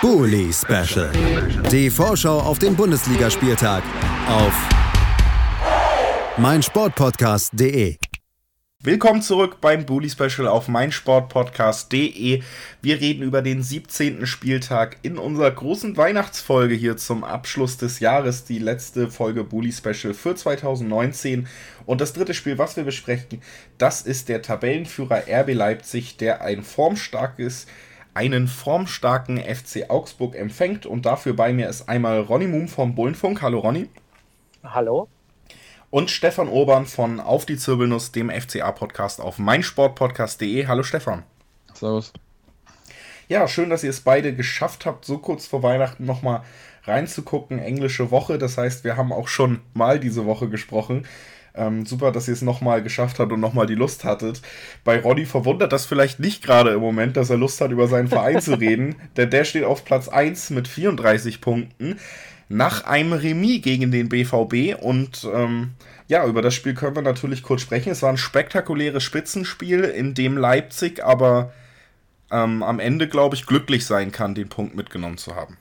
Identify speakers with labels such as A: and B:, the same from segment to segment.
A: Bully Special. Die Vorschau auf den Bundesligaspieltag auf meinsportpodcast.de.
B: Willkommen zurück beim Bully Special auf meinsportpodcast.de. Wir reden über den 17. Spieltag in unserer großen Weihnachtsfolge hier zum Abschluss des Jahres. Die letzte Folge Bully Special für 2019. Und das dritte Spiel, was wir besprechen, das ist der Tabellenführer RB Leipzig, der ein formstarkes einen formstarken FC Augsburg empfängt. Und dafür bei mir ist einmal Ronny Moom vom Bullenfunk. Hallo Ronny.
C: Hallo.
B: Und Stefan Urban von Auf die Zirbelnuss, dem FCA-Podcast auf meinsportpodcast.de. Hallo Stefan.
D: Servus.
B: Ja, schön, dass ihr es beide geschafft habt, so kurz vor Weihnachten nochmal reinzugucken. Englische Woche, das heißt, wir haben auch schon mal diese Woche gesprochen. Ähm, super, dass ihr es nochmal geschafft habt und nochmal die Lust hattet. Bei Roddy verwundert das vielleicht nicht gerade im Moment, dass er Lust hat, über seinen Verein zu reden, denn der steht auf Platz 1 mit 34 Punkten nach einem Remis gegen den BVB und ähm, ja, über das Spiel können wir natürlich kurz sprechen. Es war ein spektakuläres Spitzenspiel, in dem Leipzig aber ähm, am Ende, glaube ich, glücklich sein kann, den Punkt mitgenommen zu haben.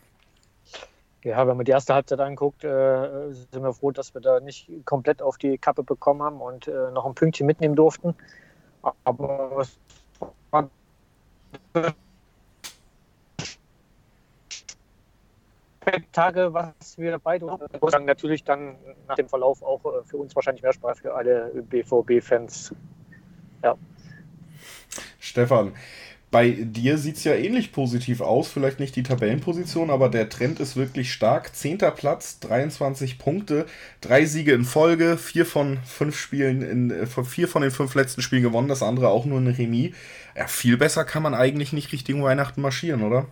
C: Ja, wenn man die erste Halbzeit anguckt, äh, sind wir froh, dass wir da nicht komplett auf die Kappe bekommen haben und äh, noch ein Pünktchen mitnehmen durften. Aber es war Tage, was wir beide sagen, natürlich dann nach dem Verlauf auch äh, für uns wahrscheinlich mehr Spaß für alle BVB-Fans. Ja.
B: Stefan, bei dir sieht es ja ähnlich positiv aus, vielleicht nicht die Tabellenposition, aber der Trend ist wirklich stark. Zehnter Platz, 23 Punkte, drei Siege in Folge, vier von fünf Spielen, in, äh, vier von den fünf letzten Spielen gewonnen, das andere auch nur ein Remis. Ja, viel besser kann man eigentlich nicht Richtung Weihnachten marschieren, oder?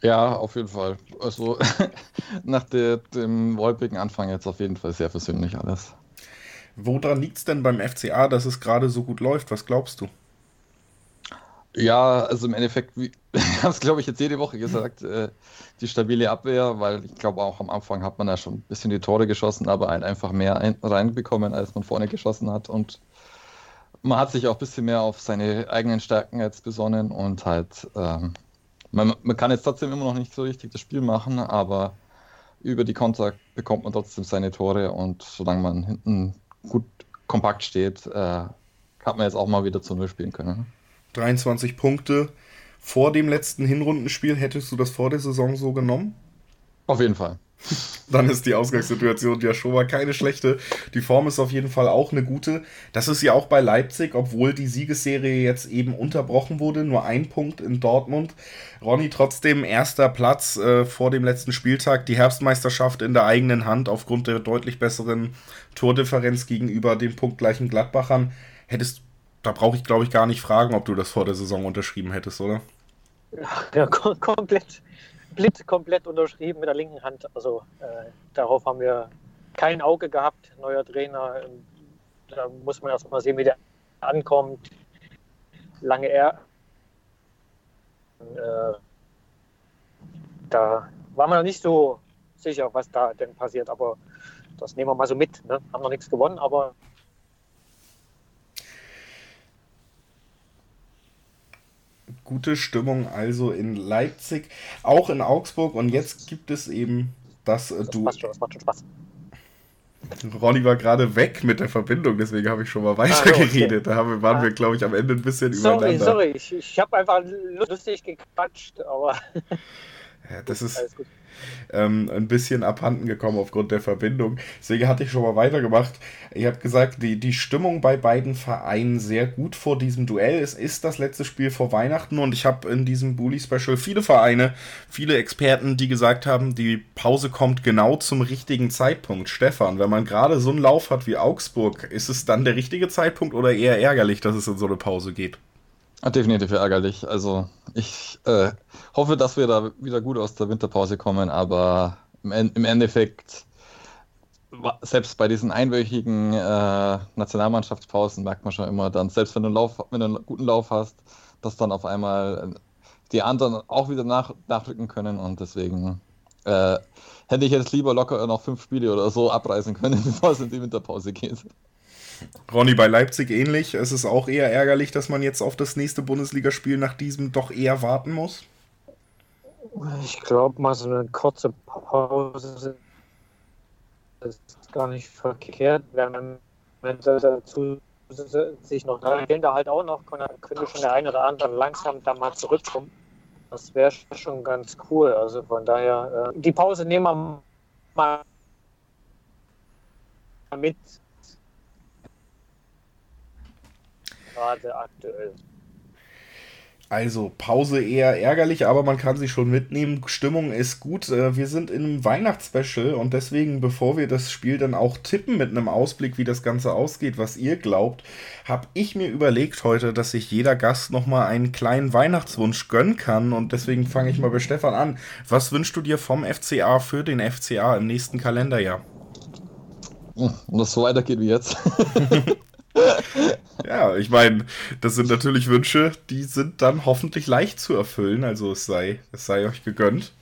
D: Ja, auf jeden Fall. Also nach der, dem wolpigen Anfang jetzt auf jeden Fall sehr versöhnlich alles.
B: Woran liegt es denn beim FCA, dass es gerade so gut läuft? Was glaubst du?
D: Ja, also im Endeffekt, wie, ich habe es glaube ich jetzt jede Woche gesagt, äh, die stabile Abwehr, weil ich glaube auch am Anfang hat man ja schon ein bisschen die Tore geschossen, aber halt einfach mehr ein, reinbekommen, als man vorne geschossen hat und man hat sich auch ein bisschen mehr auf seine eigenen Stärken jetzt besonnen und halt ähm, man, man, kann jetzt trotzdem immer noch nicht so richtig das Spiel machen, aber über die Konter bekommt man trotzdem seine Tore und solange man hinten gut kompakt steht, äh, hat man jetzt auch mal wieder zu Null spielen können.
B: 23 Punkte vor dem letzten Hinrundenspiel. Hättest du das vor der Saison so genommen?
D: Auf jeden Fall.
B: Dann ist die Ausgangssituation ja schon mal keine schlechte. Die Form ist auf jeden Fall auch eine gute. Das ist ja auch bei Leipzig, obwohl die Siegesserie jetzt eben unterbrochen wurde. Nur ein Punkt in Dortmund. Ronny trotzdem erster Platz äh, vor dem letzten Spieltag. Die Herbstmeisterschaft in der eigenen Hand aufgrund der deutlich besseren Tordifferenz gegenüber den punktgleichen Gladbachern. Hättest, da brauche ich glaube ich gar nicht fragen, ob du das vor der Saison unterschrieben hättest, oder?
C: Ja, komplett blind komplett unterschrieben mit der linken Hand. Also äh, darauf haben wir kein Auge gehabt. Neuer Trainer, ähm, da muss man erst mal sehen, wie der ankommt. Lange er. Äh, da war man noch nicht so sicher, was da denn passiert, aber das nehmen wir mal so mit. Ne? Haben noch nichts gewonnen, aber
B: gute Stimmung also in Leipzig, auch in Augsburg und jetzt gibt es eben das, äh, das du. Schon, das macht schon Spaß. Ronny war gerade weg mit der Verbindung, deswegen habe ich schon mal weitergeredet. Ah, okay. Da haben, waren ah. wir, glaube ich, am Ende ein bisschen
C: sorry,
B: übereinander.
C: Sorry, ich, ich habe einfach lustig gequatscht, aber.
B: Ja, das ist ähm, ein bisschen abhanden gekommen aufgrund der Verbindung. Deswegen hatte ich schon mal weitergemacht. Ich habe gesagt, die, die Stimmung bei beiden Vereinen sehr gut vor diesem Duell. Es ist das letzte Spiel vor Weihnachten und ich habe in diesem Bully Special viele Vereine, viele Experten, die gesagt haben, die Pause kommt genau zum richtigen Zeitpunkt. Stefan, wenn man gerade so einen Lauf hat wie Augsburg, ist es dann der richtige Zeitpunkt oder eher ärgerlich, dass es in so eine Pause geht?
D: Definitiv ärgerlich. Also ich äh, hoffe, dass wir da wieder gut aus der Winterpause kommen, aber im, im Endeffekt, selbst bei diesen einwöchigen äh, Nationalmannschaftspausen merkt man schon immer dann, selbst wenn du, einen Lauf, wenn du einen guten Lauf hast, dass dann auf einmal die anderen auch wieder nach, nachrücken können und deswegen äh, hätte ich jetzt lieber locker noch fünf Spiele oder so abreißen können, bevor es in die Winterpause geht.
B: Ronny, bei Leipzig ähnlich. Es ist auch eher ärgerlich, dass man jetzt auf das nächste Bundesligaspiel nach diesem doch eher warten muss.
C: Ich glaube mal so eine kurze Pause ist gar nicht verkehrt, wenn man dazu sich noch da fehlen da halt auch noch, könnte schon der eine oder andere langsam da mal zurückkommen. Das wäre schon ganz cool. Also von daher, äh, die Pause nehmen wir mal mit. Gerade aktuell.
B: Also Pause eher ärgerlich, aber man kann sie schon mitnehmen. Stimmung ist gut. Äh, wir sind in einem Weihnachtsspecial und deswegen, bevor wir das Spiel dann auch tippen mit einem Ausblick, wie das Ganze ausgeht, was ihr glaubt, habe ich mir überlegt heute, dass sich jeder Gast nochmal einen kleinen Weihnachtswunsch gönnen kann und deswegen fange ich mal bei Stefan an. Was wünschst du dir vom FCA für den FCA im nächsten Kalenderjahr?
D: Und das so weitergeht wie jetzt.
B: ja, ich meine, das sind natürlich Wünsche, die sind dann hoffentlich leicht zu erfüllen. Also es sei, es sei euch gegönnt.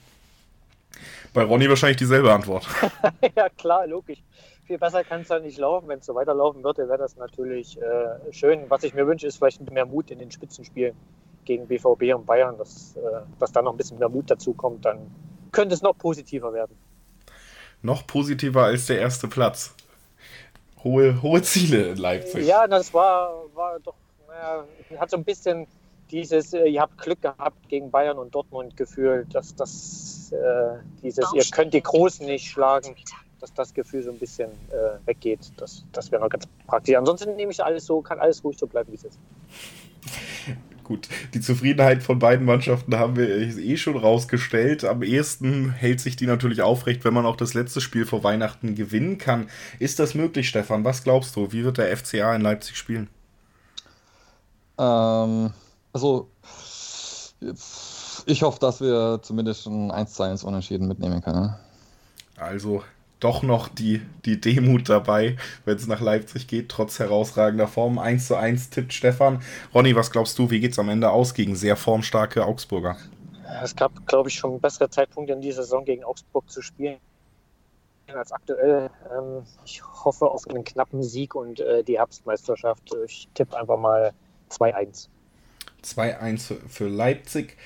B: Bei Ronny wahrscheinlich dieselbe Antwort.
C: ja, klar, logisch. Viel besser kann es ja nicht laufen. Wenn es so weiterlaufen würde, wäre das natürlich äh, schön. Was ich mir wünsche, ist vielleicht mehr Mut in den Spitzenspielen gegen BVB und Bayern, dass, äh, dass da noch ein bisschen mehr Mut dazu kommt. Dann könnte es noch positiver werden.
B: Noch positiver als der erste Platz hohe, hohe Ziele in Leipzig.
C: Ja, das war, war doch, naja, hat so ein bisschen dieses, äh, ihr habt Glück gehabt gegen Bayern und Dortmund gefühlt, dass das, äh, dieses, ihr könnt die Großen nicht schlagen, dass das Gefühl so ein bisschen äh, weggeht. Das, das wäre noch ganz praktisch. Ansonsten nehme ich alles so, kann alles ruhig so bleiben, wie es ist.
B: Gut, die Zufriedenheit von beiden Mannschaften haben wir eh schon rausgestellt. Am ehesten hält sich die natürlich aufrecht, wenn man auch das letzte Spiel vor Weihnachten gewinnen kann. Ist das möglich, Stefan? Was glaubst du? Wie wird der FCA in Leipzig spielen?
D: Ähm, also, ich hoffe, dass wir zumindest ein 1 zu 1 Unentschieden mitnehmen können.
B: Also doch noch die, die Demut dabei, wenn es nach Leipzig geht, trotz herausragender Form. 1 zu 1 tippt Stefan. Ronny, was glaubst du, wie geht es am Ende aus gegen sehr formstarke Augsburger?
C: Es gab, glaube ich, schon bessere Zeitpunkte in dieser Saison gegen Augsburg zu spielen als aktuell. Ähm, ich hoffe auf einen knappen Sieg und äh, die Herbstmeisterschaft. Ich tippe einfach mal 2-1.
B: 2-1 für Leipzig.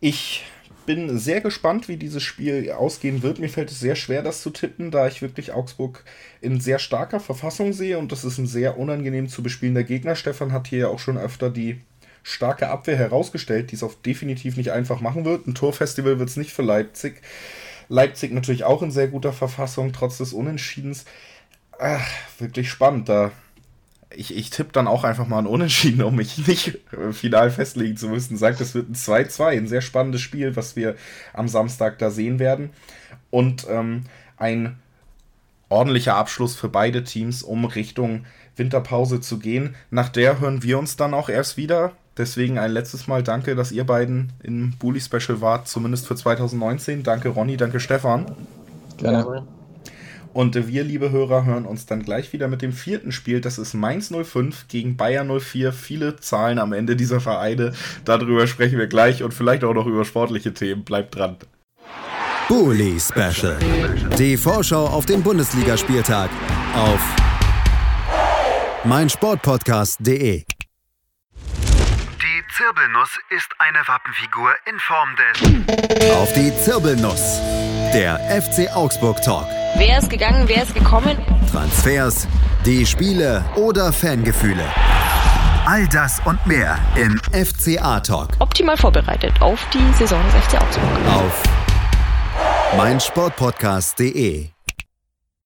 B: Ich bin sehr gespannt, wie dieses Spiel ausgehen wird. Mir fällt es sehr schwer, das zu tippen, da ich wirklich Augsburg in sehr starker Verfassung sehe und das ist ein sehr unangenehm zu bespielender Gegner. Stefan hat hier ja auch schon öfter die starke Abwehr herausgestellt, die es auch definitiv nicht einfach machen wird. Ein Torfestival wird es nicht für Leipzig. Leipzig natürlich auch in sehr guter Verfassung, trotz des Unentschiedens. Ach, wirklich spannend. Da ich, ich tippe dann auch einfach mal ein Unentschieden, um mich nicht äh, final festlegen zu müssen. Sagt, es wird ein 2-2, ein sehr spannendes Spiel, was wir am Samstag da sehen werden. Und ähm, ein ordentlicher Abschluss für beide Teams, um Richtung Winterpause zu gehen. Nach der hören wir uns dann auch erst wieder. Deswegen ein letztes Mal danke, dass ihr beiden im Bully Special wart, zumindest für 2019. Danke Ronny, danke Stefan.
D: Gerne.
B: Und wir, liebe Hörer, hören uns dann gleich wieder mit dem vierten Spiel. Das ist Mainz 05 gegen Bayern 04. Viele Zahlen am Ende dieser Vereine. Darüber sprechen wir gleich und vielleicht auch noch über sportliche Themen. Bleibt dran.
A: Bully Special. Die Vorschau auf den Bundesligaspieltag auf meinsportpodcast.de.
E: Die Zirbelnuss ist eine Wappenfigur in Form des.
A: Auf die Zirbelnuss. Der FC Augsburg Talk.
F: Wer ist gegangen, wer ist gekommen?
A: Transfers, die Spiele oder Fangefühle. All das und mehr im FCA Talk.
F: Optimal vorbereitet auf die Saison des FC Augsburg.
A: Auf meinsportpodcast.de